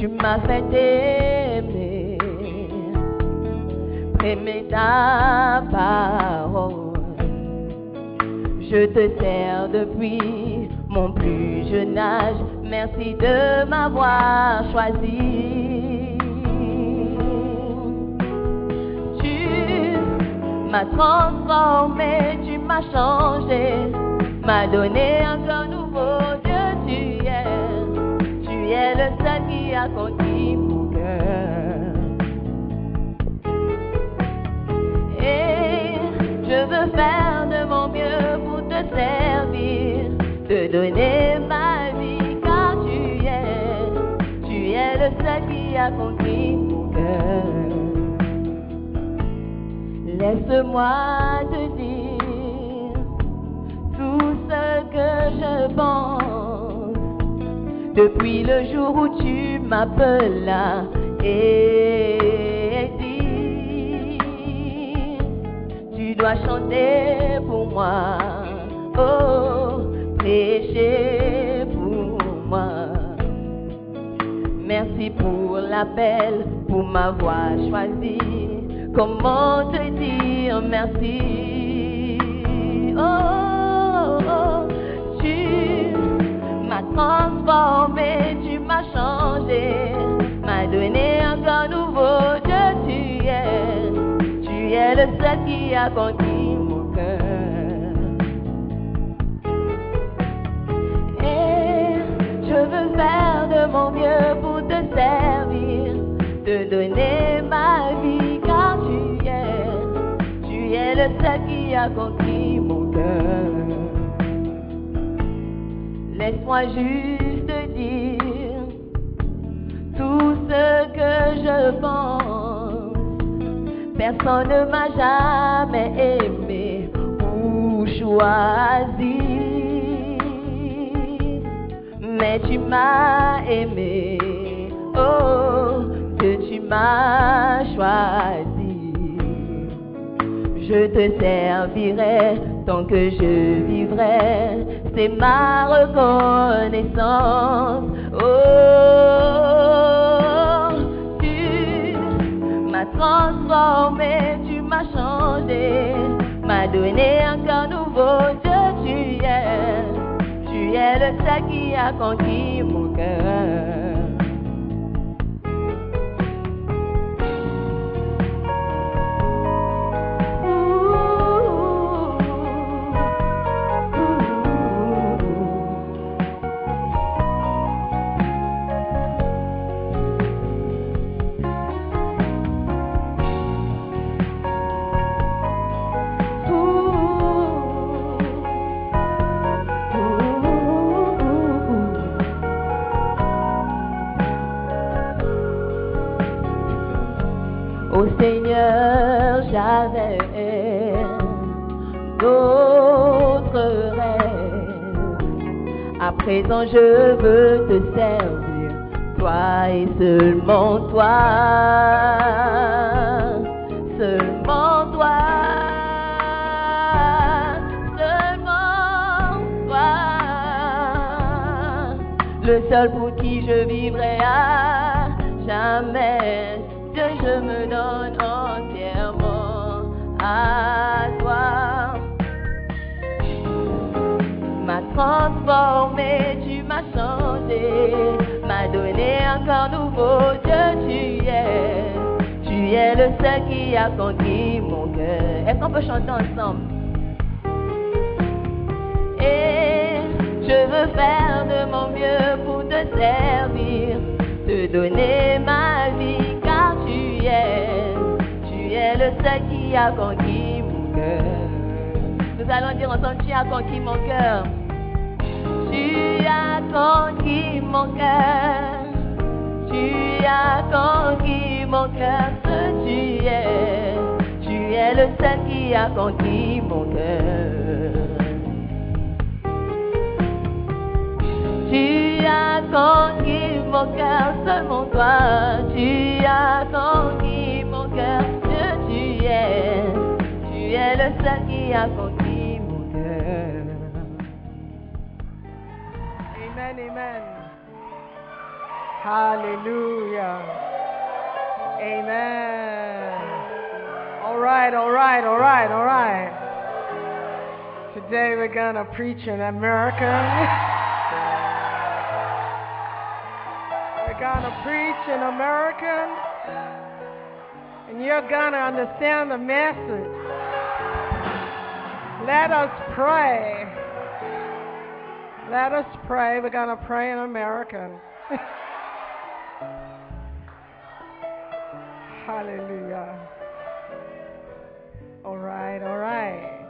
Tu m'as fait aimer, aimer ta parole. Je te sers depuis mon plus jeune âge. Merci de m'avoir choisi. Tu m'as transformé, tu m'as changé, m'as donné un cœur mon cœur. Et je veux faire de mon mieux pour te servir, te donner ma vie, car tu es, tu es le seul qui a conquis mon cœur. Laisse-moi te dire tout ce que je pense depuis le jour où tu m'appelles et dit tu dois chanter pour moi, oh, prêcher pour moi. Merci pour l'appel, pour m'avoir choisi. Comment te dire merci? Oh, oh, tu m'as transformé, tu m'as changé, m'as donné cœur nouveau. Dieu, tu es, tu es le seul qui a conquis mon cœur. Et je veux faire de mon mieux pour te servir, te donner ma vie, car tu es, tu es le seul qui a conquis mon cœur. Laisse-moi juste ce que je pense. Personne ne m'a jamais aimé ou choisi. Mais tu m'as aimé, oh, que tu m'as choisi. Je te servirai tant que je vivrai, c'est ma reconnaissance. Oh, transformé, tu m'as changé, m'as donné un cœur nouveau. Dieu, tu es, tu es le seul qui a conquis mon cœur. Je veux te servir, toi et seulement toi, seulement toi, seulement toi, le seul pour qui je vivrai à jamais, que je me donne entièrement à toi. M'a transformé, corps nouveau, Dieu tu es, tu es le seul qui a conquis mon cœur. Est-ce qu'on peut chanter ensemble? Et je veux faire de mon mieux pour te servir, te donner ma vie, car tu es, tu es le seul qui a conquis mon cœur. Nous allons dire ensemble, tu as conquis mon cœur. Tu as conquis mon cœur. Mon cœur. Ce tu es. Tu es le seul qui a conquis mon cœur. Tu as conquis mon cœur, seulement toi. Tu as conquis mon cœur. Ce tu es. Tu es le seul qui a conquis mon cœur. Amen, amen. Hallelujah. Amen. All right, all right, all right, all right. Today we're going to preach in American. we're going to preach in American. And you're going to understand the message. Let us pray. Let us pray. We're going to pray in American. Hallelujah. All right, all right.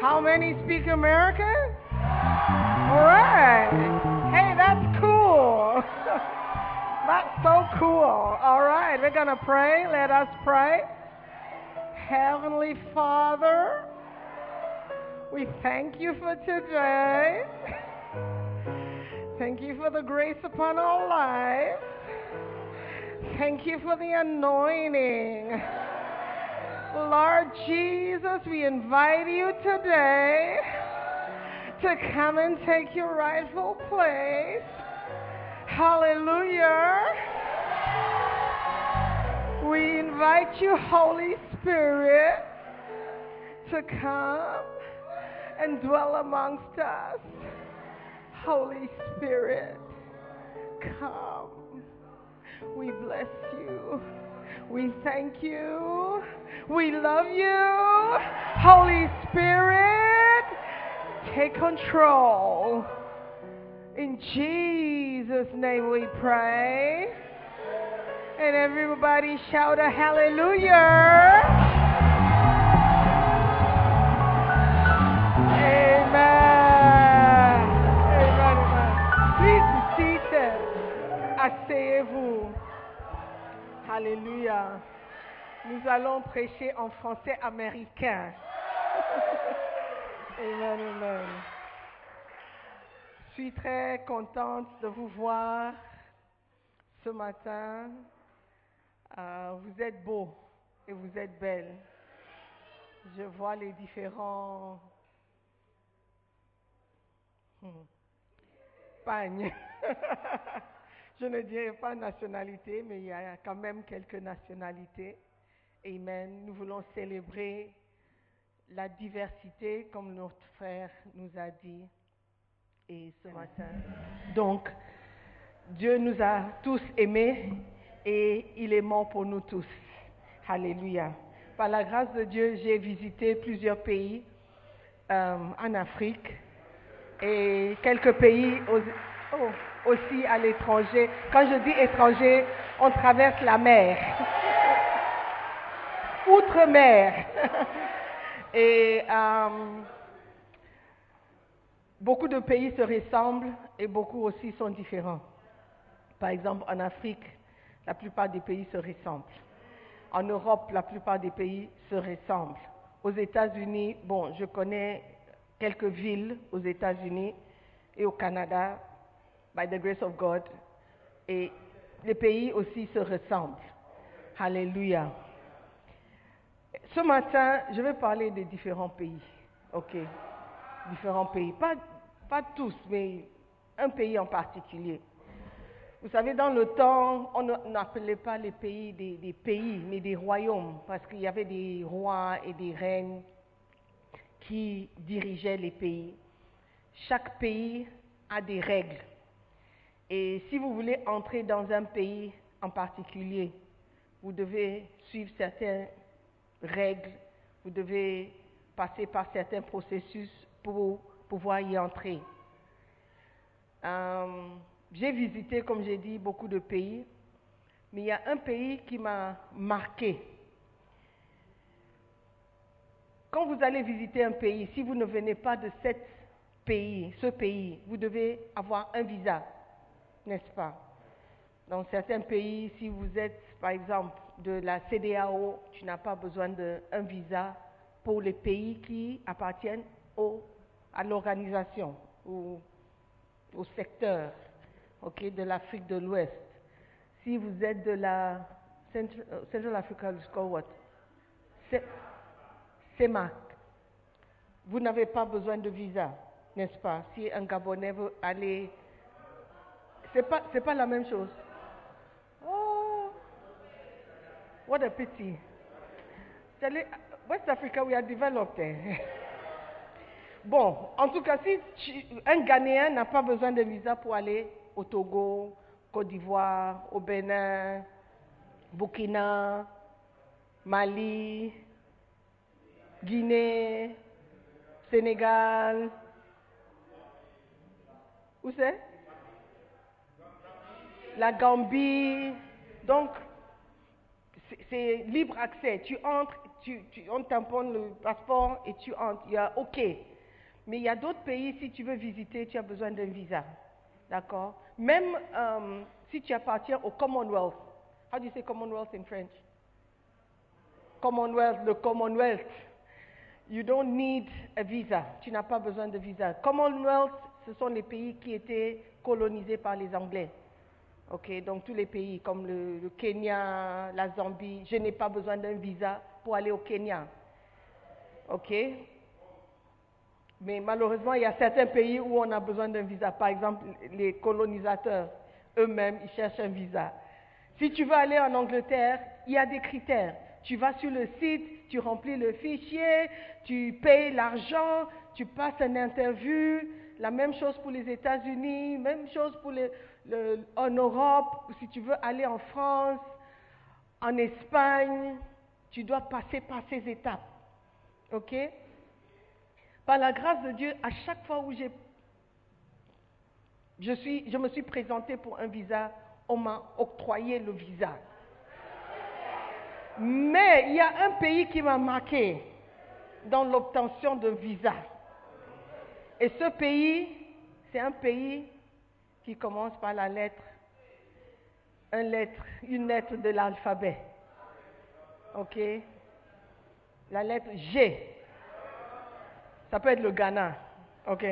How many speak American? All right. Hey, that's cool. that's so cool. All right, we're going to pray. Let us pray. Heavenly Father, we thank you for today. Thank you for the grace upon our lives. Thank you for the anointing. Lord Jesus, we invite you today to come and take your rightful place. Hallelujah. We invite you, Holy Spirit, to come and dwell amongst us. Holy Spirit, come. We bless you. We thank you. We love you. Holy Spirit, take control. In Jesus' name we pray. And everybody shout a hallelujah. Asseyez-vous. Alléluia. Nous allons prêcher en français américain. amen, amen. Je suis très contente de vous voir ce matin. Euh, vous êtes beaux et vous êtes belles. Je vois les différents hmm, pagnes. Je ne dirais pas nationalité, mais il y a quand même quelques nationalités. Amen. Nous voulons célébrer la diversité, comme notre frère nous a dit et ce matin. Donc, Dieu nous a tous aimés et il est mort pour nous tous. Alléluia. Par la grâce de Dieu, j'ai visité plusieurs pays euh, en Afrique et quelques pays aux, oh, aussi à l'étranger. Quand je dis étranger, on traverse la mer. Outre-mer. et euh, beaucoup de pays se ressemblent et beaucoup aussi sont différents. Par exemple, en Afrique, la plupart des pays se ressemblent. En Europe, la plupart des pays se ressemblent. Aux États-Unis, bon, je connais quelques villes aux États-Unis, et au Canada, by the grace of God. Et les pays aussi se ressemblent. Alléluia. Ce matin, je vais parler de différents pays. OK? Différents pays. Pas, pas tous, mais un pays en particulier. Vous savez, dans le temps, on n'appelait pas les pays des pays, mais des royaumes, parce qu'il y avait des rois et des reines qui dirigeaient les pays. Chaque pays a des règles. Et si vous voulez entrer dans un pays en particulier, vous devez suivre certaines règles, vous devez passer par certains processus pour pouvoir y entrer. Euh, j'ai visité, comme j'ai dit, beaucoup de pays, mais il y a un pays qui m'a marqué. Quand vous allez visiter un pays, si vous ne venez pas de cet pays, ce pays, vous devez avoir un visa, n'est-ce pas? Dans certains pays, si vous êtes, par exemple, de la CDAO, tu n'as pas besoin d'un visa pour les pays qui appartiennent au- à l'organisation ou au secteur de l'Afrique de l'Ouest. Si vous êtes de la Central, euh, Central Africa, what? CEMAC. Vous n'avez pas besoin de visa, n'est-ce pas? Si un Gabonais veut aller... C'est pas, c'est pas la même chose. Oh, what a pity. West Africa, we are developed. eh. Bon, en tout cas, si un Ghanéen n'a pas besoin de visa pour aller au Togo, Côte d'Ivoire, au Bénin, Burkina, Mali, Guinée, Sénégal. Où c'est? La Gambie. Donc, c'est- libre accès. Tu entres, tu, tu- on tamponne le passeport et tu entres. Il y a OK. Mais il y a d'autres pays, si tu veux visiter, tu as besoin d'un visa. D'accord? Même euh, si tu appartiens au Commonwealth. How do you say Commonwealth in French? Commonwealth, le Commonwealth. You don't need a visa. Tu n'as pas besoin de visa. Commonwealth, ce sont les pays qui étaient colonisés par les Anglais. Ok, donc tous les pays comme le, Kenya, la Zambie, je n'ai pas besoin d'un visa pour aller au Kenya. Ok? Mais malheureusement, il y a certains pays où on a besoin d'un visa. Par exemple, les colonisateurs eux-mêmes, ils cherchent un visa. Si tu veux aller en Angleterre, il y a des critères. Tu vas sur le site, tu remplis le fichier, tu payes l'argent, tu passes une interview. La même chose pour les États-Unis, même chose pour les- en Europe. Si tu veux aller en France, en Espagne, tu dois passer par ces étapes. OK? Par la grâce de Dieu, à chaque fois où j'ai je, suis, je me suis présentée pour un visa, on m'a octroyé le visa. Mais il y a un pays qui m'a marqué dans l'obtention d'un visa. Et ce pays, c'est un pays qui commence par la lettre, un lettre, une lettre de l'alphabet. OK? La lettre G. Ça peut être le Ghana. OK?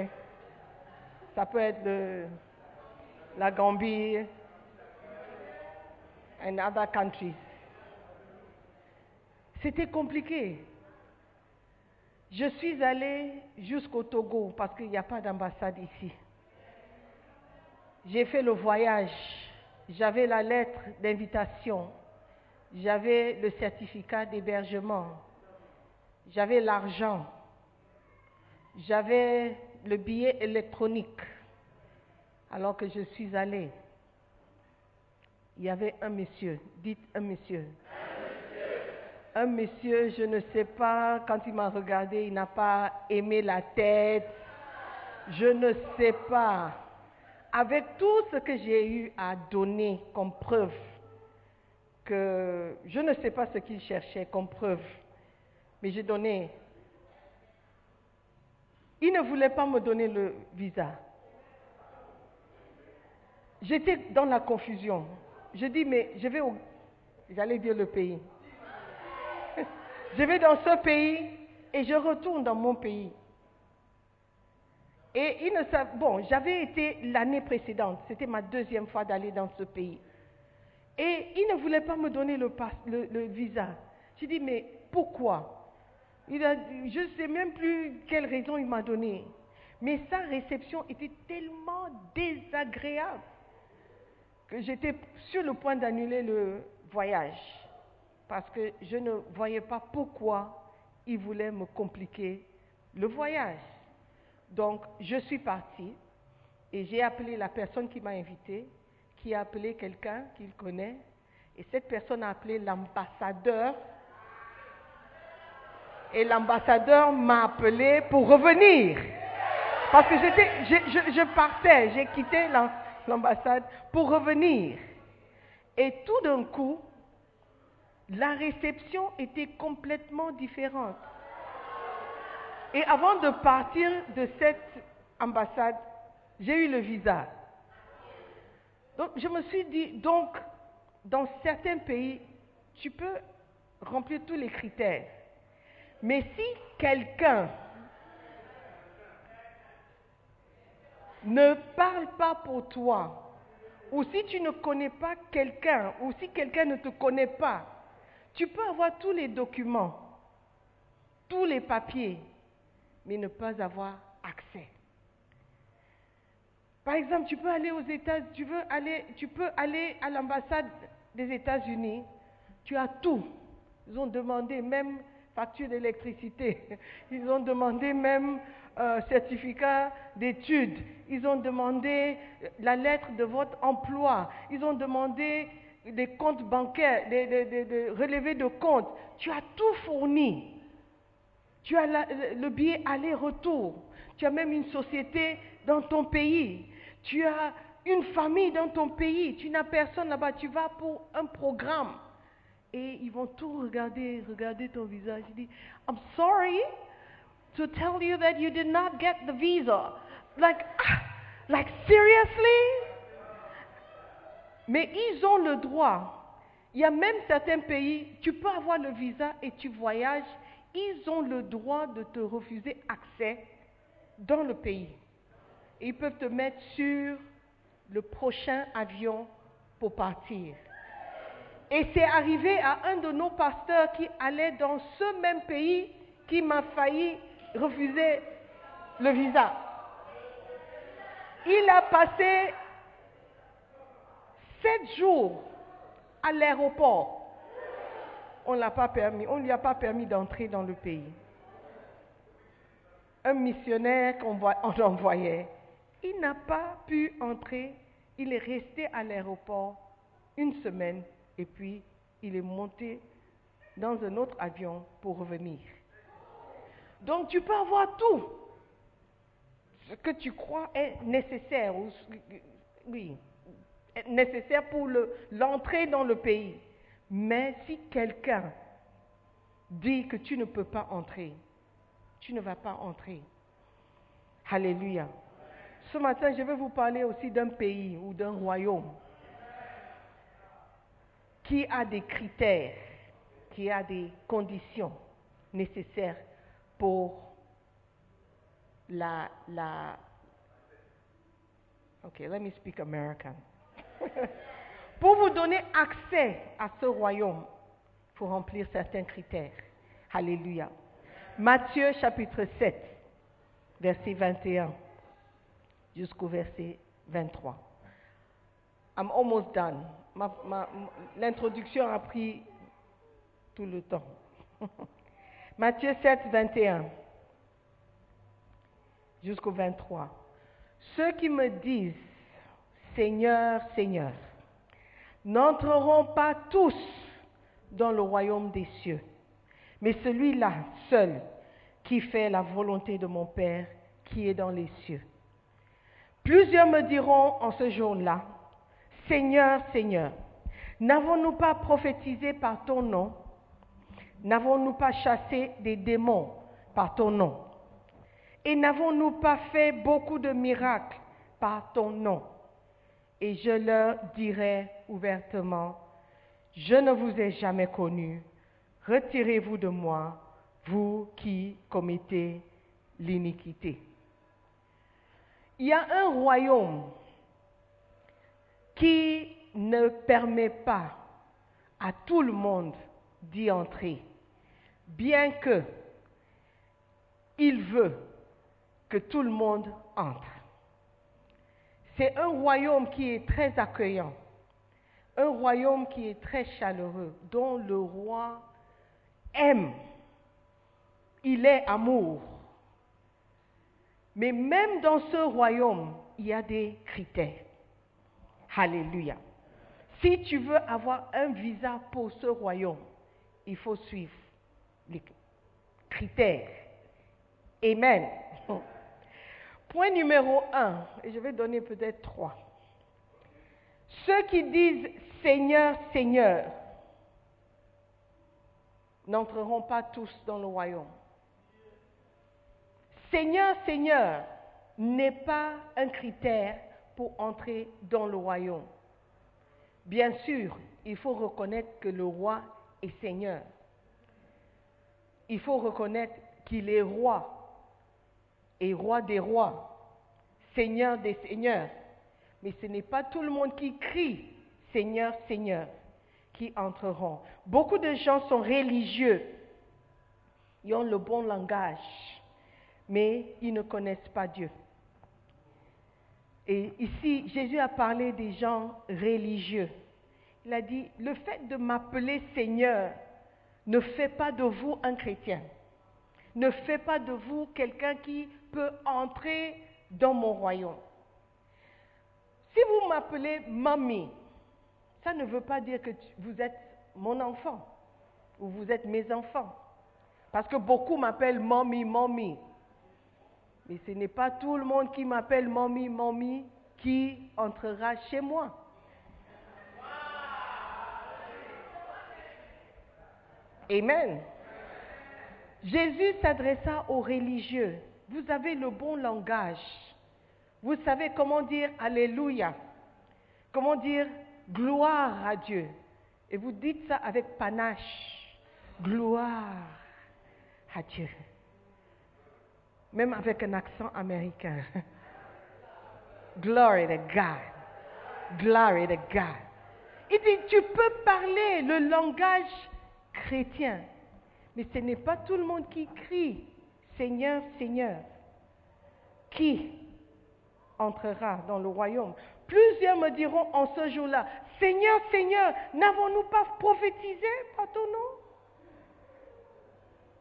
Ça peut être le- la Gambie and other countries. C'était compliqué. Je suis allée jusqu'au Togo parce qu'il n'y a pas d'ambassade ici. J'ai fait le voyage. J'avais la lettre d'invitation. J'avais le certificat d'hébergement. J'avais l'argent. J'avais le billet électronique. Alors que je suis allée, il y avait un monsieur. Dites un monsieur. Un monsieur, je ne sais pas, quand il m'a regardé, il n'a pas aimé la tête. Je ne sais pas. Avec tout ce que j'ai eu à donner comme preuve, que je ne sais pas ce qu'il cherchait comme preuve, mais j'ai donné. Il ne voulait pas me donner le visa. J'étais dans la confusion. Je dis, mais je vais au... J'allais dire le pays. Je vais dans ce pays et je retourne dans mon pays. Et ils ne savent, bon, j'avais été l'année précédente, c'était ma deuxième fois d'aller dans ce pays. Et ils ne voulaient pas me donner le, visa. J'ai dit, mais pourquoi? Il a, Je ne sais même plus quelle raison il m'a donné. Mais sa réception était tellement désagréable que j'étais sur le point d'annuler le voyage. Parce que je ne voyais pas pourquoi il voulait me compliquer le voyage. Donc, je suis partie et j'ai appelé la personne qui m'a invité, qui a appelé quelqu'un qu'il connaît, et cette personne a appelé l'ambassadeur. Et l'ambassadeur m'a appelé pour revenir. Parce que j'étais, je, je- partais, j'ai quitté l'am- l'ambassade pour revenir. Et tout d'un coup, la réception était complètement différente. Et avant de partir de cette ambassade, j'ai eu le visa. Donc je me suis dit, donc, dans certains pays, tu peux remplir tous les critères. Mais si quelqu'un ne parle pas pour toi, ou si tu ne connais pas quelqu'un, ou si quelqu'un ne te connaît pas, tu peux avoir tous les documents, tous les papiers, mais ne pas avoir accès. Par exemple, tu peux aller aux États, tu veux aller, tu peux aller à l'ambassade des États-Unis, tu as tout. Ils ont demandé même facture d'électricité, ils ont demandé même euh, certificat d'études, ils ont demandé la lettre de votre emploi, ils ont demandé des comptes bancaires, des- des relevés de comptes. Tu as tout fourni. Tu as le billet aller-retour. Tu as même une société dans ton pays. Tu as une famille dans ton pays. Tu n'as personne là-bas. Tu vas pour un programme. Et ils vont tout regarder, regarder ton visage. Ils disent, I'm sorry to tell you that you did not get the visa. Like, ah, like seriously? Mais ils ont le droit. Il y a même certains pays, tu peux avoir le visa et tu voyages, ils ont le droit de te refuser accès dans le pays. Ils peuvent te mettre sur le prochain avion pour partir. Et c'est arrivé à un de nos pasteurs qui allait dans ce même pays qui m'a failli refuser le visa. Il a passé sept jours à l'aéroport. On l'a pas permis, on ne lui a pas permis d'entrer dans le pays. Un missionnaire qu'on envoyait, il n'a pas pu entrer. Il est resté à l'aéroport une semaine et puis il est monté dans un autre avion pour revenir. Donc tu peux avoir tout ce que tu crois est nécessaire, ou ce- oui, nécessaire pour le- l'entrée dans le pays. Mais si quelqu'un dit que tu ne peux pas entrer, tu ne vas pas entrer. Alléluia. Ce matin, je vais vous parler aussi d'un pays ou d'un royaume qui a des critères, qui a des conditions nécessaires pour la, la Ok, let me speak American. pour vous donner accès à ce royaume, il faut remplir certains critères. Alléluia. Matthieu chapitre 7, verset 21 jusqu'au verset 23. I'm almost done. L'introduction a pris tout le temps. Matthieu 7, 21 jusqu'au 23. Ceux qui me disent Seigneur, Seigneur, n'entreront pas tous dans le royaume des cieux, mais celui-là seul qui fait la volonté de mon Père qui est dans les cieux. Plusieurs me diront en ce jour-là, Seigneur, Seigneur, n'avons-nous pas prophétisé par ton nom? N'avons-nous pas chassé des démons par ton nom? Et n'avons-nous pas fait beaucoup de miracles par ton nom Et je leur dirai ouvertement, je ne vous ai jamais connu, retirez-vous de moi, vous qui commettez l'iniquité. il y a un royaume qui ne permet pas à tout le monde d'y entrer, bien que il veut que tout le monde entre. C'est un royaume qui est très accueillant, un royaume qui est très chaleureux, dont le roi aime. Il est amour. Mais même dans ce royaume, il y a des critères. Alléluia. Si tu veux avoir un visa pour ce royaume, il faut suivre les critères. Amen. Point numéro un, et je vais donner peut-être trois. Ceux qui disent Seigneur, Seigneur n'entreront pas tous dans le royaume. Seigneur, Seigneur n'est pas un critère pour entrer dans le royaume. Bien sûr, il faut reconnaître que le roi est Seigneur. Il faut reconnaître qu'il est roi et roi des rois, Seigneur des seigneurs. Mais ce n'est pas tout le monde qui crie Seigneur, Seigneur qui entreront. Beaucoup de gens sont religieux. Ils ont le bon langage, mais ils ne connaissent pas Dieu. Et ici, Jésus a parlé des gens religieux. Il a dit, le fait de m'appeler Seigneur ne fait pas de vous un chrétien. Ne fait pas de vous quelqu'un qui peut entrer dans mon royaume. Si vous m'appelez mamie, ça ne veut pas dire que vous êtes mon enfant ou vous êtes mes enfants. Parce que beaucoup m'appellent mamie, mamie. Mais ce n'est pas tout le monde qui m'appelle mamie, mamie qui entrera chez moi. Amen. Jésus s'adressa aux religieux. Vous avez le bon langage. Vous savez comment dire Alléluia. Comment dire gloire à Dieu. Et vous dites ça avec panache. Gloire à Dieu. Même avec un accent américain. Glory to God. Glory to God. Il dit, tu peux parler le langage chrétien, mais ce n'est pas tout le monde qui crie Seigneur, Seigneur. Qui? Entrera dans le royaume Plusieurs me diront en ce jour-là, Seigneur, Seigneur, n'avons-nous pas prophétisé par ton nom?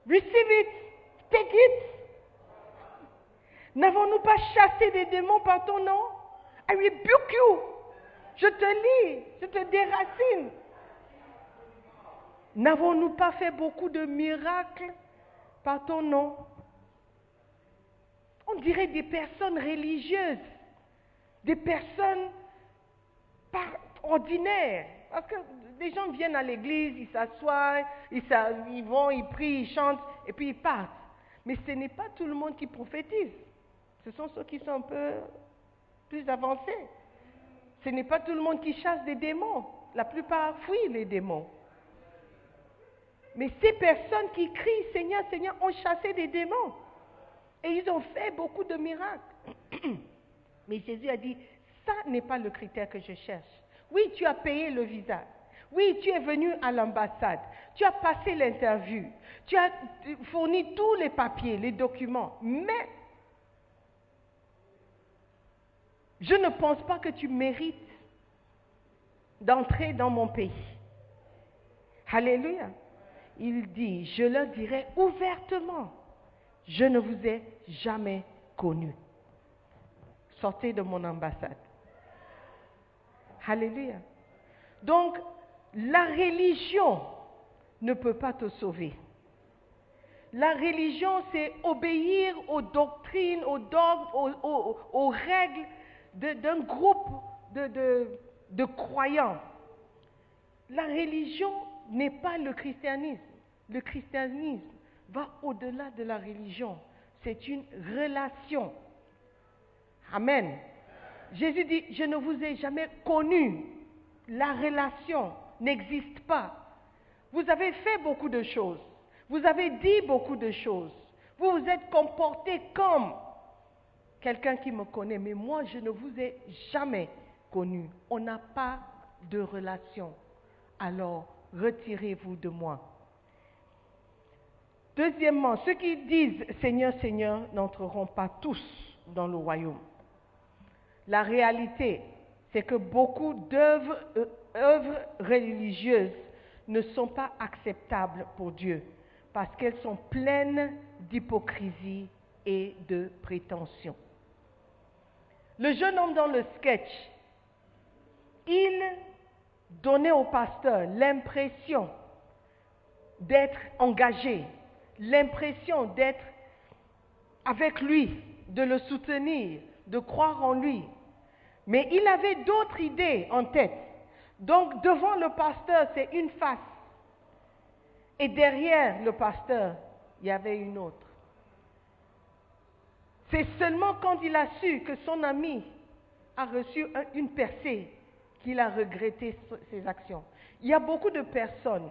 Receive it, take it. N'avons-nous pas chassé des démons par ton nom? I rebuke you. Je te lis, je te déracine. N'avons-nous pas fait beaucoup de miracles par ton nom? On dirait des personnes religieuses, des personnes ordinaires. Parce que les gens viennent à l'église, ils s'assoient, ils, ils vont, ils prient, ils chantent, et puis ils partent. Mais ce n'est pas tout le monde qui prophétise. Ce sont ceux qui sont un peu plus avancés. Ce n'est pas tout le monde qui chasse des démons. La plupart fuient les démons. Mais ces personnes qui crient Seigneur, Seigneur ont chassé des démons. Et ils ont fait beaucoup de miracles. Mais Jésus a dit, ça n'est pas le critère que je cherche. Oui, tu as payé le visa. Oui, tu es venu à l'ambassade. Tu as passé l'interview. Tu as fourni tous les papiers, les documents. Mais je ne pense pas que tu mérites d'entrer dans mon pays. Alléluia. Il dit, je leur dirai ouvertement, je ne vous ai jamais connu. Sortez de mon ambassade. Alléluia. Donc, la religion ne peut pas te sauver. La religion, c'est obéir aux doctrines, aux dogmes, aux, règles d'un groupe de croyants. La religion n'est pas le christianisme. Le christianisme va au-delà de la religion. C'est une relation. Amen. Jésus dit, je ne vous ai jamais connu. La relation n'existe pas. Vous avez fait beaucoup de choses. Vous avez dit beaucoup de choses. Vous vous êtes comporté comme. quelqu'un qui me connaît, mais moi, je ne vous ai jamais connu. On n'a pas de relation. Alors, retirez-vous de moi. Deuxièmement, ceux qui disent Seigneur, Seigneur n'entreront pas tous dans le royaume. La réalité, c'est que beaucoup d'œuvres euh, religieuses ne sont pas acceptables pour Dieu parce qu'elles sont pleines d'hypocrisie et de prétention. Le jeune homme dans le sketch, il donnait au pasteur l'impression d'être engagé, l'impression d'être avec lui, de le soutenir, de croire en lui. Mais il avait d'autres idées en tête. Donc devant le pasteur, c'est une face. Et derrière le pasteur, il y avait une autre. C'est seulement quand il a su que son ami a reçu une percée qu'il a regretté ses actions. Il y a beaucoup de personnes,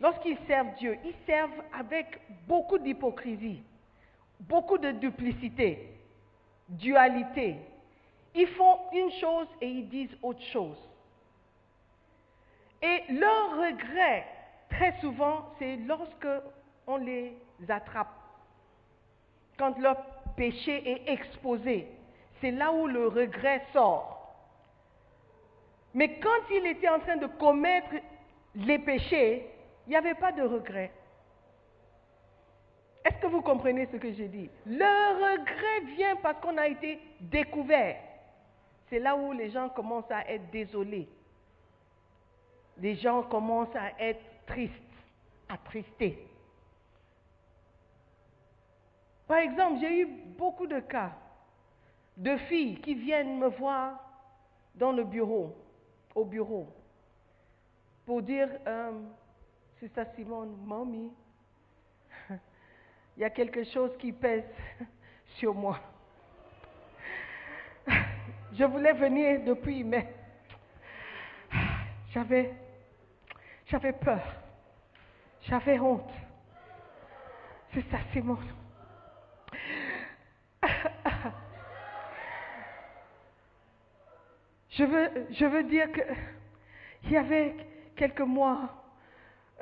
lorsqu'ils servent Dieu, ils servent avec beaucoup d'hypocrisie, beaucoup de duplicité, dualité. Ils font une chose et ils disent autre chose. Et leur regret, très souvent, c'est lorsque on les attrape. Quand leur péché est exposé, c'est là où le regret sort. Mais quand il était en train de commettre les péchés, il n'y avait pas de regret. Est-ce que vous comprenez ce que j'ai dit Le regret vient parce qu'on a été découvert. C'est là où les gens commencent à être désolés. Les gens commencent à être tristes, attristés. Par exemple, j'ai eu beaucoup de cas de filles qui viennent me voir dans le bureau, au bureau, pour dire, euh, ça Simone, mamie, il y a quelque chose qui pèse sur moi. Je voulais venir depuis, mais j'avais, j'avais peur, j'avais honte. C'est ça, Simone. Je veux, je veux dire que il y avait quelques mois,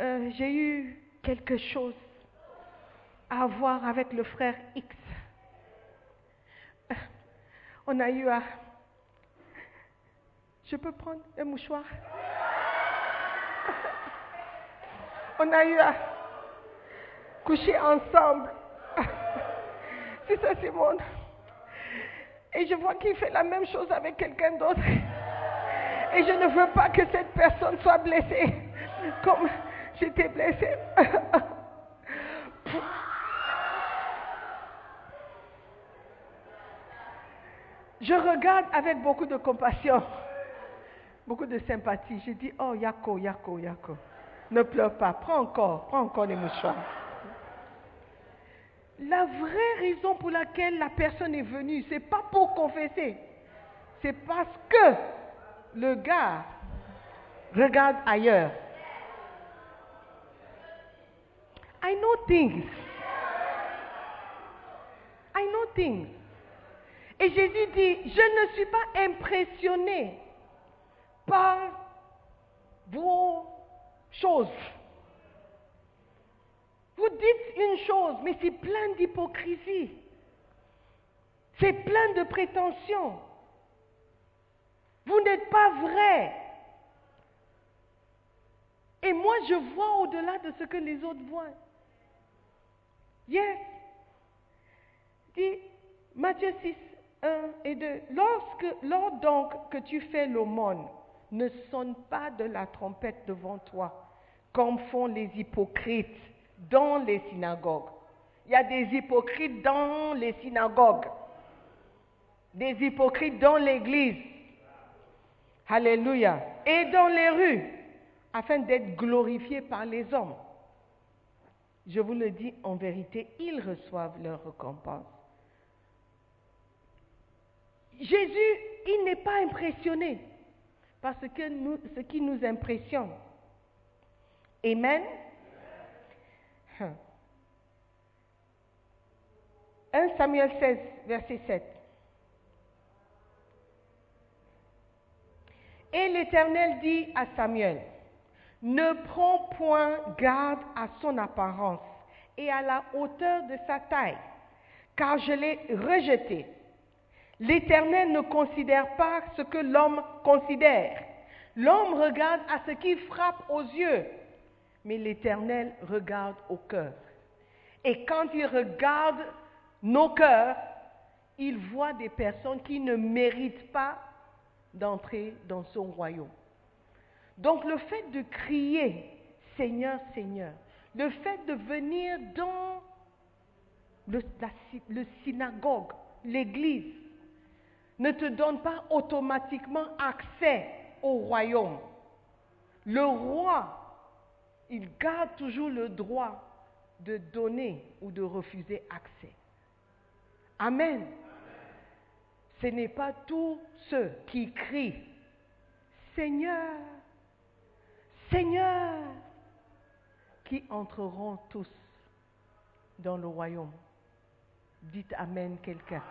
euh, j'ai eu quelque chose à voir avec le frère X. On a eu à... Je peux prendre un mouchoir? On a eu à coucher ensemble. C'est ça, Simone. Et je vois qu'il fait la même chose avec quelqu'un d'autre. Et je ne veux pas que cette personne soit blessée comme j'étais blessée. Je regarde avec beaucoup de compassion, beaucoup de sympathie. Je dis, oh Yako, Yako, Yako, ne pleure pas, prends encore, prends encore les mouchoirs. La vraie raison pour laquelle la personne est venue, c'est pas pour confesser, c'est parce que le gars regarde ailleurs. I know things. I know things. Et Jésus dit, je ne suis pas impressionné par vos choses. Vous dites une chose, mais c'est plein d'hypocrisie. C'est plein de prétentions. Vous n'êtes pas vrai. Et moi, je vois au-delà de ce que les autres voient. Yes. Dit Matthieu 6, 1 et 2. Lorsque, lors donc que tu fais l'aumône, ne sonne pas de la trompette devant toi, comme font les hypocrites dans les synagogues. Il y a des hypocrites dans les synagogues, des hypocrites dans l'église. Alléluia. Et dans les rues, afin d'être glorifiés par les hommes. Je vous le dis en vérité, ils reçoivent leur récompense. Jésus, il n'est pas impressionné par ce, que ce qui nous impressionne. Amen. Hein. 1 Samuel 16, verset 7. Et l'Éternel dit à Samuel, ne prends point garde à son apparence et à la hauteur de sa taille, car je l'ai rejeté. L'Éternel ne considère pas ce que l'homme considère. L'homme regarde à ce qui frappe aux yeux, mais l'Éternel regarde au cœur. Et quand il regarde nos cœurs, il voit des personnes qui ne méritent pas d'entrer dans son royaume. Donc le fait de crier Seigneur, Seigneur, le fait de venir dans le, le synagogue, l'église, ne te donne pas automatiquement accès au royaume. Le roi, il garde toujours le droit de donner ou de refuser accès. Amen. Ce n'est pas tous ceux qui crient Seigneur, Seigneur, qui entreront tous dans le royaume. Dites Amen quelqu'un.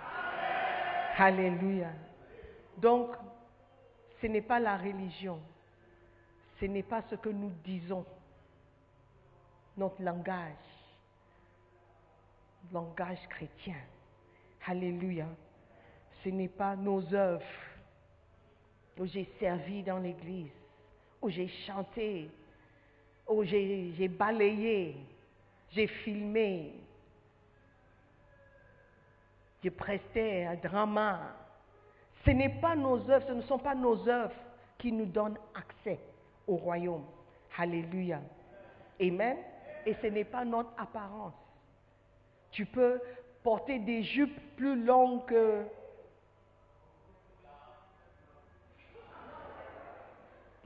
Alléluia. Donc, ce n'est pas la religion, ce n'est pas ce que nous disons, notre langage, langage chrétien. Alléluia. Ce n'est pas nos œuvres où j'ai servi dans l'église, où j'ai chanté, où j'ai balayé, j'ai filmé, j'ai presté un drama. Ce n'est pas nos œuvres, ce ne sont pas nos œuvres qui nous donnent accès au royaume. Alléluia. Amen. Et ce n'est pas notre apparence. Tu peux porter des jupes plus longues que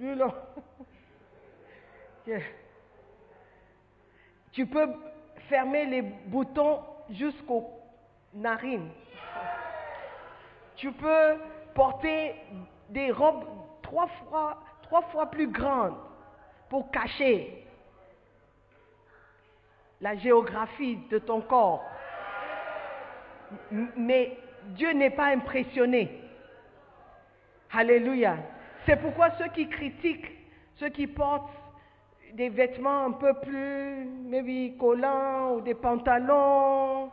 Tu peux fermer les boutons jusqu'aux narines. Tu peux porter des robes trois fois, trois fois plus grandes pour cacher la géographie de ton corps. Mais Dieu n'est pas impressionné. Alléluia. C'est pourquoi ceux qui critiquent, ceux qui portent des vêtements un peu plus, maybe, collants ou des pantalons,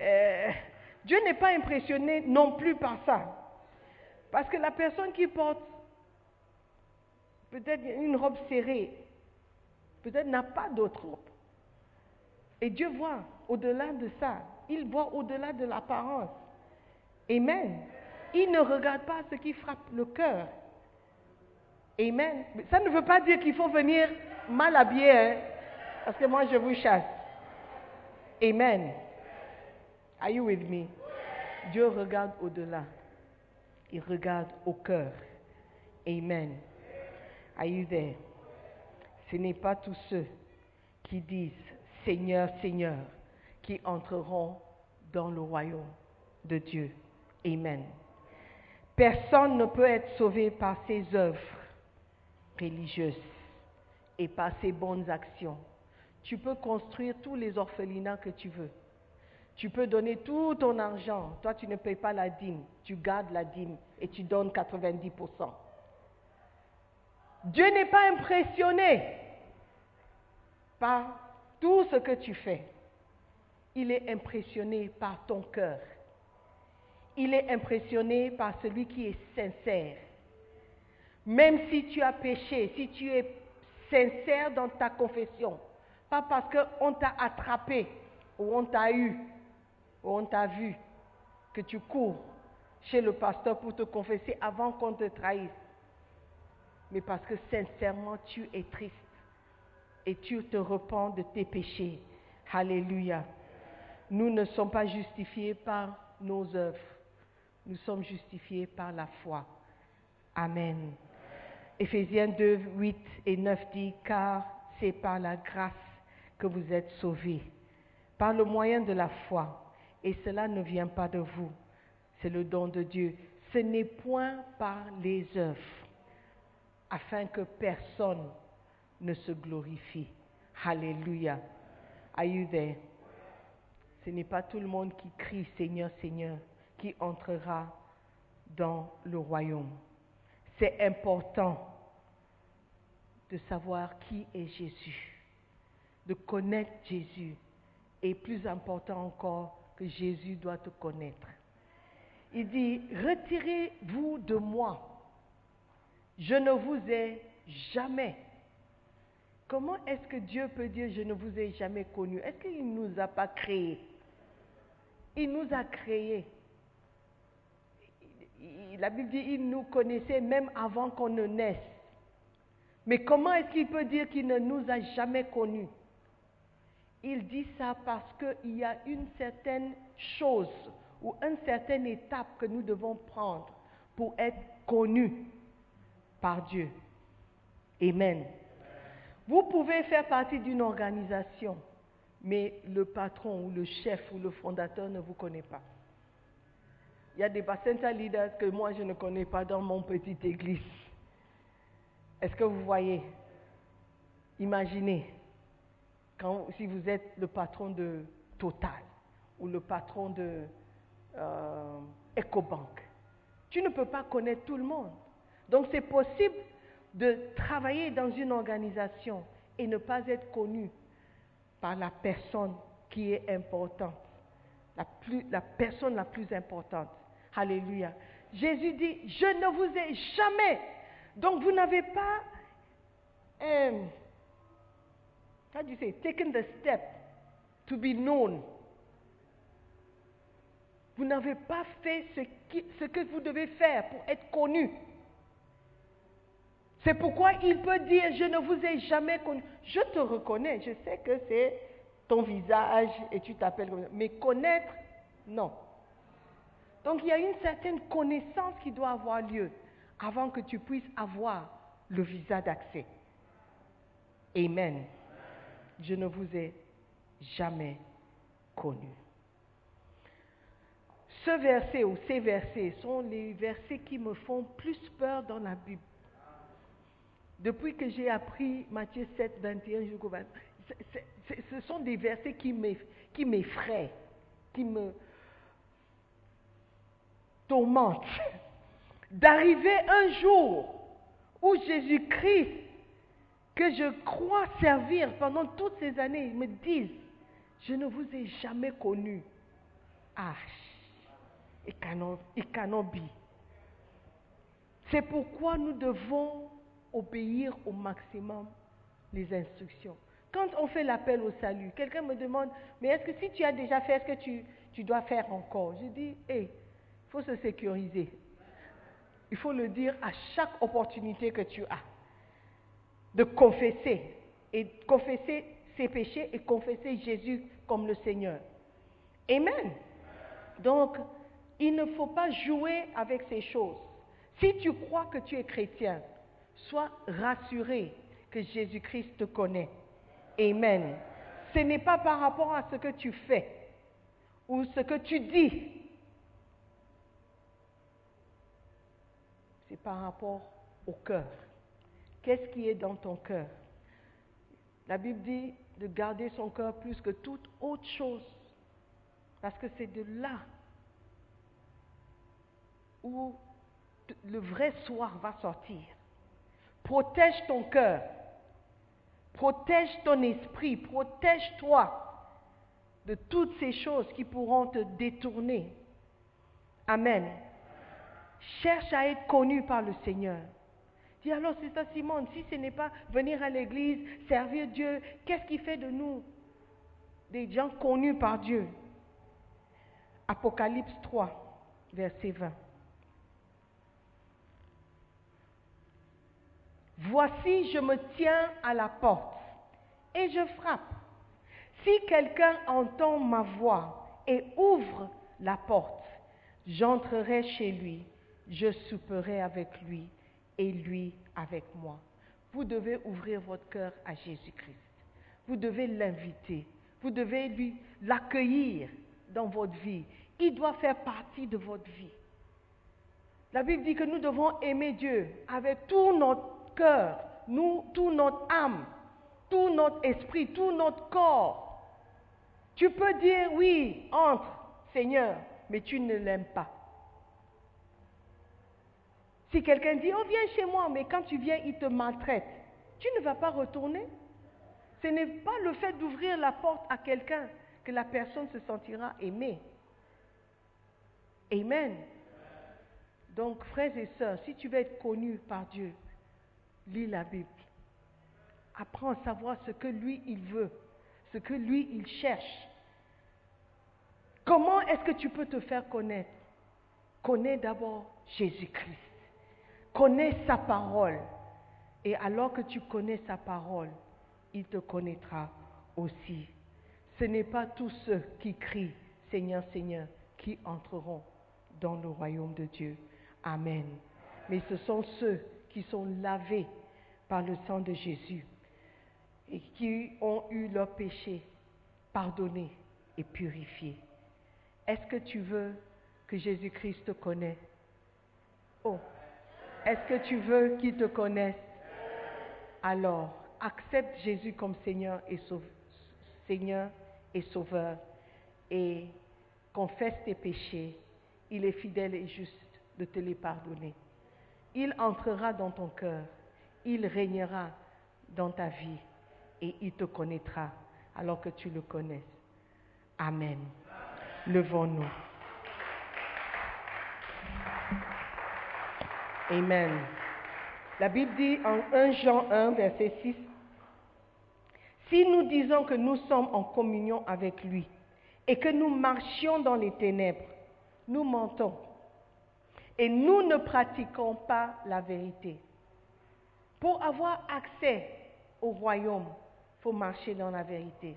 euh, Dieu n'est pas impressionné non plus par ça. Parce que la personne qui porte peut-être une robe serrée, peut-être n'a pas d'autre robe. Et Dieu voit au-delà de ça. Il voit au-delà de l'apparence. Amen. Il ne regarde pas ce qui frappe le cœur. Amen. ça ne veut pas dire qu'il faut venir mal habillé, hein, parce que moi je vous chasse. Amen. Are you with me? Dieu regarde au-delà. Il regarde au cœur. Amen. Are you there? Ce n'est pas tous ceux qui disent Seigneur, Seigneur, qui entreront dans le royaume de Dieu. Amen. Personne ne peut être sauvé par ses œuvres religieuses et par ses bonnes actions. Tu peux construire tous les orphelinats que tu veux. Tu peux donner tout ton argent. Toi, tu ne payes pas la dîme. Tu gardes la dîme et tu donnes 90%. Dieu n'est pas impressionné par tout ce que tu fais. Il est impressionné par ton cœur. Il est impressionné par celui qui est sincère. Même si tu as péché, si tu es sincère dans ta confession, pas parce qu'on t'a attrapé ou on t'a eu ou on t'a vu que tu cours chez le pasteur pour te confesser avant qu'on te trahisse, mais parce que sincèrement tu es triste et tu te repens de tes péchés. Alléluia. Nous ne sommes pas justifiés par nos œuvres, nous sommes justifiés par la foi. Amen. Éphésiens 2, 8 et 9 dit, car c'est par la grâce que vous êtes sauvés, par le moyen de la foi. Et cela ne vient pas de vous, c'est le don de Dieu. Ce n'est point par les œuvres, afin que personne ne se glorifie. Alléluia. Are you there? Ce n'est pas tout le monde qui crie Seigneur, Seigneur, qui entrera dans le royaume. C'est important de savoir qui est Jésus, de connaître Jésus. Et plus important encore, que Jésus doit te connaître. Il dit, retirez-vous de moi. Je ne vous ai jamais. Comment est-ce que Dieu peut dire, je ne vous ai jamais connu? Est-ce qu'il ne nous a pas créés? Il nous a créés. La Bible dit, il nous connaissait même avant qu'on ne naisse. Mais comment est-ce qu'il peut dire qu'il ne nous a jamais connus? Il dit ça parce qu'il y a une certaine chose ou une certaine étape que nous devons prendre pour être connus par Dieu. Amen. Vous pouvez faire partie d'une organisation, mais le patron ou le chef ou le fondateur ne vous connaît pas. Il y a des Bacenta leaders que moi je ne connais pas dans mon petite église. Est-ce que vous voyez? Imaginez, si vous êtes le patron de Total ou le patron de euh, EcoBank, tu ne peux pas connaître tout le monde. Donc c'est possible de travailler dans une organisation et ne pas être connu par la personne qui est importante, la personne la plus importante. Alléluia. Jésus dit, je ne vous ai jamais. Donc vous n'avez pas, um, how do you say, taken the step to be known. Vous n'avez pas fait ce, ce que vous devez faire pour être connu. C'est pourquoi il peut dire, je ne vous ai jamais connu. Je te reconnais, je sais que c'est ton visage et tu t'appelles. Mais connaître, non. Donc il y a une certaine connaissance qui doit avoir lieu avant que tu puisses avoir le visa d'accès. Amen. Je ne vous ai jamais connu. Ce verset ou ces versets sont les versets qui me font plus peur dans la Bible. Depuis que j'ai appris Matthieu 7, 21 jusqu'au 20, ce sont des versets qui m'effraient, qui me D'arriver un jour où Jésus-Christ, que je crois servir pendant toutes ces années, me dise, je ne vous ai jamais connu. Ah, et. C'est pourquoi nous devons obéir au maximum les instructions. Quand on fait l'appel au salut, quelqu'un me demande, mais est-ce que si tu as déjà fait, est-ce que tu, tu dois faire encore Je dis, hé, il faut se sécuriser. Il faut le dire à chaque opportunité que tu as. De confesser. Et confesser ses péchés et confesser Jésus comme le Seigneur. Amen. Donc, il ne faut pas jouer avec ces choses. Si tu crois que tu es chrétien, sois rassuré que Jésus-Christ te connaît. Amen. Ce n'est pas par rapport à ce que tu fais ou ce que tu dis. C'est par rapport au cœur. Qu'est-ce qui est dans ton cœur? La Bible dit de garder son cœur plus que toute autre chose. Parce que c'est de là où le vrai soir va sortir. Protège ton cœur. Protège ton esprit. Protège-toi de toutes ces choses qui pourront te détourner. Amen. Cherche à être connu par le Seigneur. Dis alors, c'est ça, Simone, si ce n'est pas venir à l'église, servir Dieu, qu'est-ce qui fait de nous des gens connus par Dieu? Apocalypse 3, verset 20. Voici, je me tiens à la porte et je frappe. Si quelqu'un entend ma voix et ouvre la porte, j'entrerai chez lui, je souperai avec lui et lui avec moi. Vous devez ouvrir votre cœur à Jésus-Christ. Vous devez l'inviter. Vous devez lui l'accueillir dans votre vie. Il doit faire partie de votre vie. La Bible dit que nous devons aimer Dieu avec tout notre cœur, nous, tout notre âme, tout notre esprit, tout notre corps. Tu peux dire oui, entre, Seigneur, mais tu ne l'aimes pas. Si quelqu'un dit, oh viens chez moi, mais quand tu viens, il te maltraite, tu ne vas pas retourner. Ce n'est pas le fait d'ouvrir la porte à quelqu'un que la personne se sentira aimée. Amen. Donc, frères et sœurs, si tu veux être connu par Dieu, lis la Bible. Apprends à savoir ce que lui, il veut, ce que lui, il cherche. Comment est-ce que tu peux te faire connaître? Connais d'abord Jésus-Christ. Connais sa parole. Et alors que tu connais sa parole, il te connaîtra aussi. Ce n'est pas tous ceux qui crient Seigneur, Seigneur qui entreront dans le royaume de Dieu. Amen. Mais ce sont ceux qui sont lavés par le sang de Jésus et qui ont eu leurs péchés pardonnés et purifiés. Est-ce que tu veux que Jésus-Christ te connaisse Oh, est-ce que tu veux qu'il te connaisse Alors, accepte Jésus comme Seigneur et, Sauveur, Seigneur et Sauveur et confesse tes péchés. Il est fidèle et juste de te les pardonner. Il entrera dans ton cœur, il régnera dans ta vie et il te connaîtra alors que tu le connais. Amen. Levons-nous. Amen. La Bible dit en 1 Jean 1, verset 6, Si nous disons que nous sommes en communion avec lui et que nous marchions dans les ténèbres, nous mentons et nous ne pratiquons pas la vérité. Pour avoir accès au royaume, il faut marcher dans la vérité.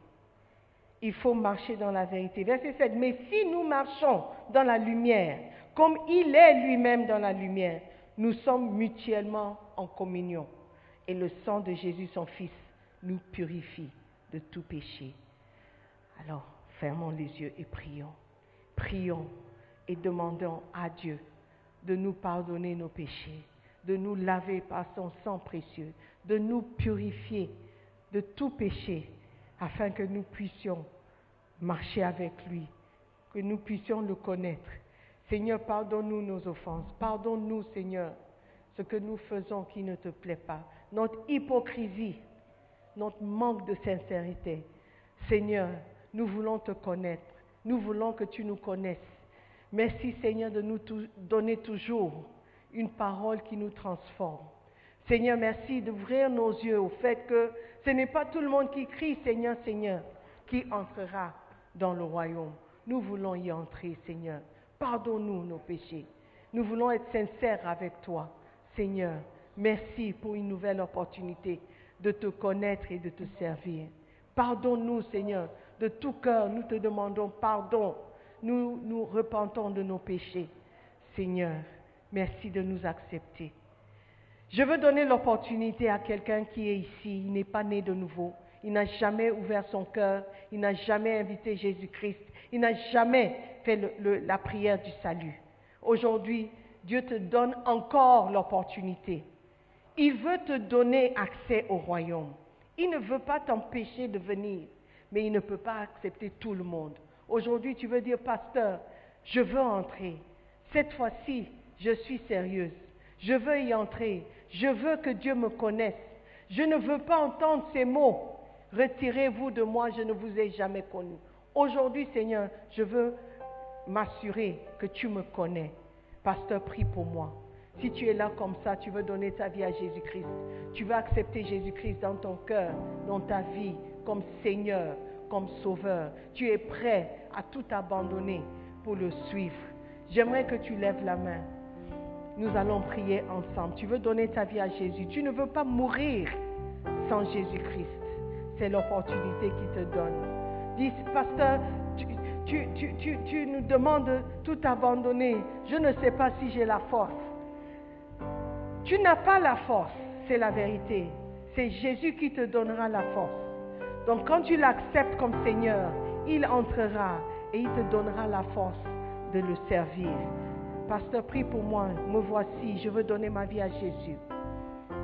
Il faut marcher dans la vérité. Verset 7. Mais si nous marchons dans la lumière, comme il est lui-même dans la lumière, nous sommes mutuellement en communion. Et le sang de Jésus, son Fils, nous purifie de tout péché. Alors, fermons les yeux et prions. Prions et demandons à Dieu de nous pardonner nos péchés, de nous laver par son sang précieux, de nous purifier de tout péché, afin que nous puissions marcher avec lui, que nous puissions le connaître. Seigneur, pardonne-nous nos offenses. Pardonne-nous, Seigneur, ce que nous faisons qui ne te plaît pas, notre hypocrisie, notre manque de sincérité. Seigneur, nous voulons te connaître. Nous voulons que tu nous connaisses. Merci, Seigneur, de nous donner toujours une parole qui nous transforme. Seigneur, merci d'ouvrir nos yeux au fait que ce n'est pas tout le monde qui crie Seigneur, Seigneur, qui entrera dans le royaume. Nous voulons y entrer, Seigneur. Pardonne-nous nos péchés. Nous voulons être sincères avec toi. Seigneur, merci pour une nouvelle opportunité de te connaître et de te servir. Pardonne-nous, Seigneur, de tout cœur. Nous te demandons pardon. Nous nous repentons de nos péchés. Seigneur, merci de nous accepter. Je veux donner l'opportunité à quelqu'un qui est ici, il n'est pas né de nouveau, il n'a jamais ouvert son cœur, il n'a jamais invité Jésus-Christ, il n'a jamais fait la prière du salut. Aujourd'hui, Dieu te donne encore l'opportunité. Il veut te donner accès au royaume. Il ne veut pas t'empêcher de venir, mais il ne peut pas accepter tout le monde. Aujourd'hui, tu veux dire, pasteur, je veux entrer. Cette fois-ci, je suis sérieuse. Je veux y entrer. Je veux que Dieu me connaisse. Je ne veux pas entendre ces mots. Retirez-vous de moi, je ne vous ai jamais connu. Aujourd'hui, Seigneur, je veux m'assurer que tu me connais. Pasteur, prie pour moi. Si tu es là comme ça, tu veux donner ta vie à Jésus-Christ. Tu veux accepter Jésus-Christ dans ton cœur, dans ta vie, comme Seigneur, comme Sauveur. Tu es prêt à tout abandonner pour le suivre. J'aimerais que tu lèves la main nous allons prier ensemble. Tu veux donner ta vie à Jésus. Tu ne veux pas mourir sans Jésus-Christ. C'est l'opportunité qu'il te donne. Pasteur, tu, nous demandes de tout abandonner. Je ne sais pas si j'ai la force. Tu n'as pas la force, c'est la vérité. C'est Jésus qui te donnera la force. Donc quand tu l'acceptes comme Seigneur, il entrera et il te donnera la force de le servir. Pasteur, prie pour moi. Me voici. Je veux donner ma vie à Jésus.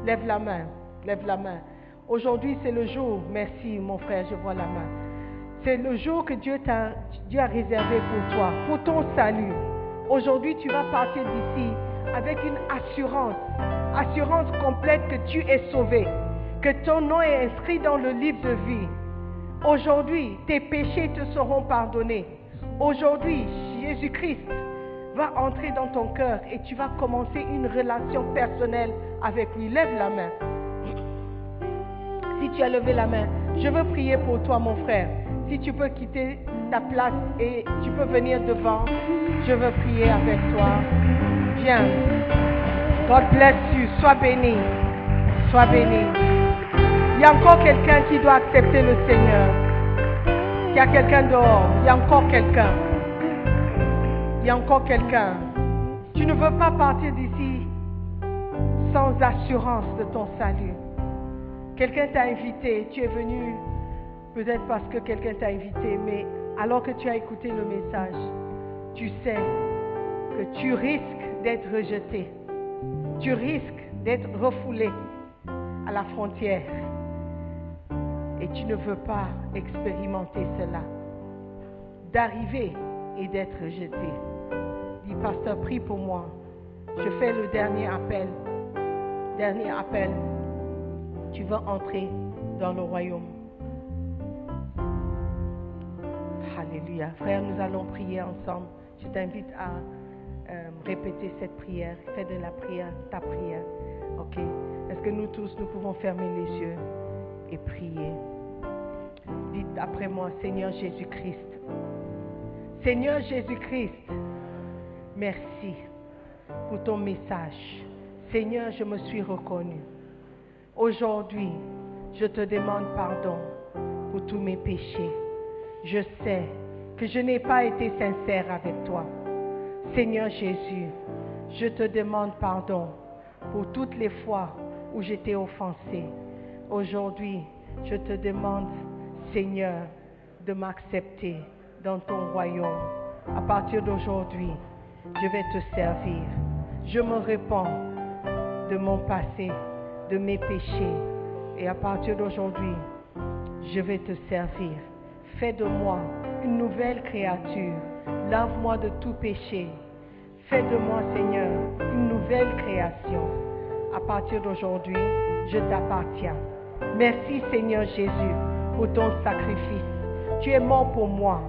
Lève la main. Lève la main. Aujourd'hui, c'est le jour. Merci, mon frère. Je vois la main. C'est le jour que Dieu, a réservé pour toi, pour ton salut. Aujourd'hui, tu vas partir d'ici avec une assurance, assurance complète que tu es sauvé, que ton nom est inscrit dans le livre de vie. Aujourd'hui, tes péchés te seront pardonnés. Aujourd'hui, Jésus-Christ va entrer dans ton cœur et tu vas commencer une relation personnelle avec lui. Lève la main. Si tu as levé la main, je veux prier pour toi, mon frère. Si tu peux quitter ta place et tu peux venir devant, je veux prier avec toi. Viens. God bless you. Sois béni. Sois béni. Il y a encore quelqu'un qui doit accepter le Seigneur. Il y a quelqu'un dehors. Il y a encore quelqu'un. Il y a encore quelqu'un. Tu ne veux pas partir d'ici sans assurance de ton salut. Quelqu'un t'a invité, tu es venu peut-être parce que quelqu'un t'a invité, mais alors que tu as écouté le message, tu sais que tu risques d'être rejeté. Tu risques d'être refoulé à la frontière. Et tu ne veux pas expérimenter cela. D'arriver et d'être rejeté. Dis, pasteur, prie pour moi. Je fais le dernier appel. Dernier appel. Tu vas entrer dans le royaume. Alléluia. Frère, nous allons prier ensemble. Je t'invite à euh, répéter cette prière. Fais de la prière ta prière. Ok? Est-ce que nous tous, nous pouvons fermer les yeux et prier? Dites après moi, Seigneur Jésus-Christ. Seigneur Jésus-Christ, merci pour ton message. Seigneur, je me suis reconnu. Aujourd'hui, je te demande pardon pour tous mes péchés. Je sais que je n'ai pas été sincère avec toi. Seigneur Jésus, je te demande pardon pour toutes les fois où j'étais offensé. Aujourd'hui, je te demande, Seigneur, de m'accepter dans ton royaume. À partir d'aujourd'hui, je vais te servir. Je me répands de mon passé, de mes péchés. Et à partir d'aujourd'hui, je vais te servir. Fais de moi une nouvelle créature. Lave-moi de tout péché. Fais de moi, Seigneur, une nouvelle création. À partir d'aujourd'hui, je t'appartiens. Merci, Seigneur Jésus, pour ton sacrifice. Tu es mort pour moi.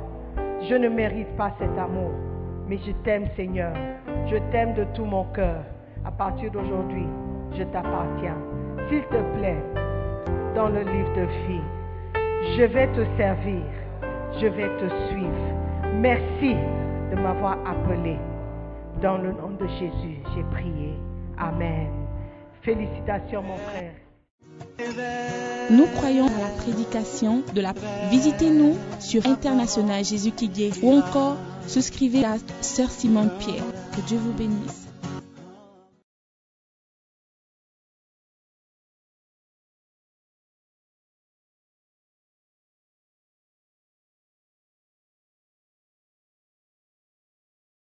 Je ne mérite pas cet amour, mais je t'aime, Seigneur. Je t'aime de tout mon cœur. À partir d'aujourd'hui, je t'appartiens. S'il te plaît, dans le livre de vie, je vais te servir. Je vais te suivre. Merci de m'avoir appelé. Dans le nom de Jésus, j'ai prié. Amen. Félicitations, mon frère. Nous croyons à la prédication de la Visitez-nous sur International Jésus qui guérit ou encore souscrivez à Sœur Simone Pierre. Que Dieu vous bénisse.